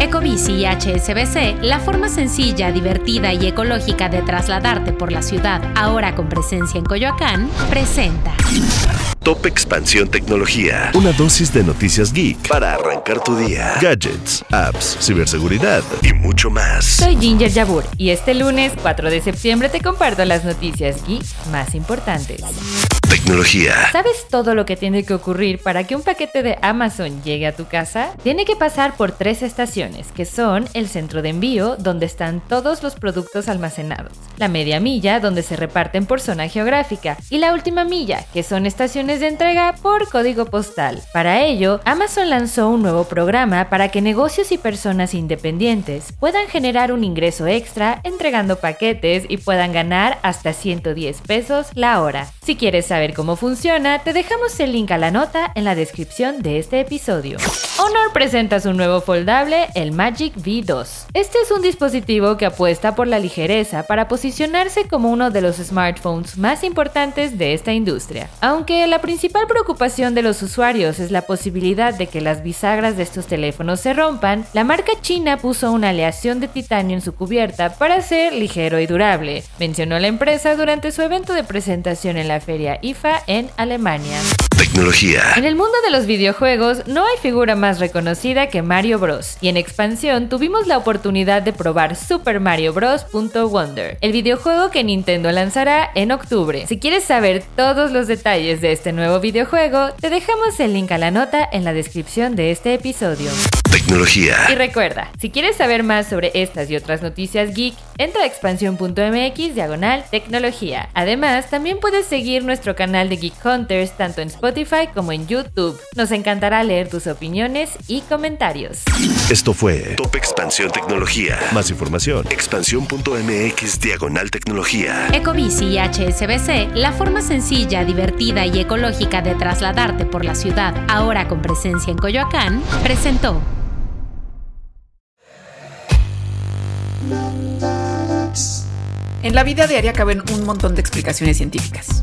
Ecobici y HSBC, la forma sencilla, divertida y ecológica de trasladarte por la ciudad, ahora con presencia en Coyoacán, presenta. Top Expansión Tecnología. Una dosis de noticias geek para arrancar tu día. Gadgets, apps, ciberseguridad y mucho más. Soy Ginger Yabur y este lunes 4 de septiembre te comparto las noticias geek más importantes. Tecnología. ¿Sabes todo lo que tiene que ocurrir para que un paquete de Amazon llegue a tu casa? Tiene que pasar por tres estaciones, que son el centro de envío, donde están todos los productos almacenados, la media milla, donde se reparten por zona geográfica, y la última milla, que son estaciones de entrega por código postal. Para ello, Amazon lanzó un nuevo programa para que negocios y personas independientes puedan generar un ingreso extra entregando paquetes y puedan ganar hasta 110 pesos la hora. Si quieres saber ver cómo funciona, te dejamos el link a la nota en la descripción de este episodio. Honor presenta su nuevo foldable, el Magic V2. Este es un dispositivo que apuesta por la ligereza para posicionarse como uno de los smartphones más importantes de esta industria. Aunque la principal preocupación de los usuarios es la posibilidad de que las bisagras de estos teléfonos se rompan, la marca china puso una aleación de titanio en su cubierta para ser ligero y durable, mencionó la empresa durante su evento de presentación en la feria En Alemania. Tecnología. En el mundo de los videojuegos no hay figura más reconocida que Mario Bros. Y en expansión tuvimos la oportunidad de probar Super Mario Bros. Wonder, el videojuego que Nintendo lanzará en octubre. Si quieres saber todos los detalles de este nuevo videojuego, te dejamos el link a la nota en la descripción de este episodio. Tecnología. Y recuerda, si quieres saber más sobre estas y otras noticias geek, entra a expansión.mx diagonal tecnología. Además, también puedes seguir nuestro canal de Geek Hunters tanto en Spotify como en YouTube. Nos encantará leer tus opiniones y comentarios. Esto fue Top Expansión Tecnología. Más información, expansión.mx diagonal tecnología. Ecobici y HSBC, la forma sencilla, divertida y ecológica de trasladarte por la ciudad, ahora con presencia en Coyoacán, presentó. En la vida diaria caben un montón de explicaciones científicas.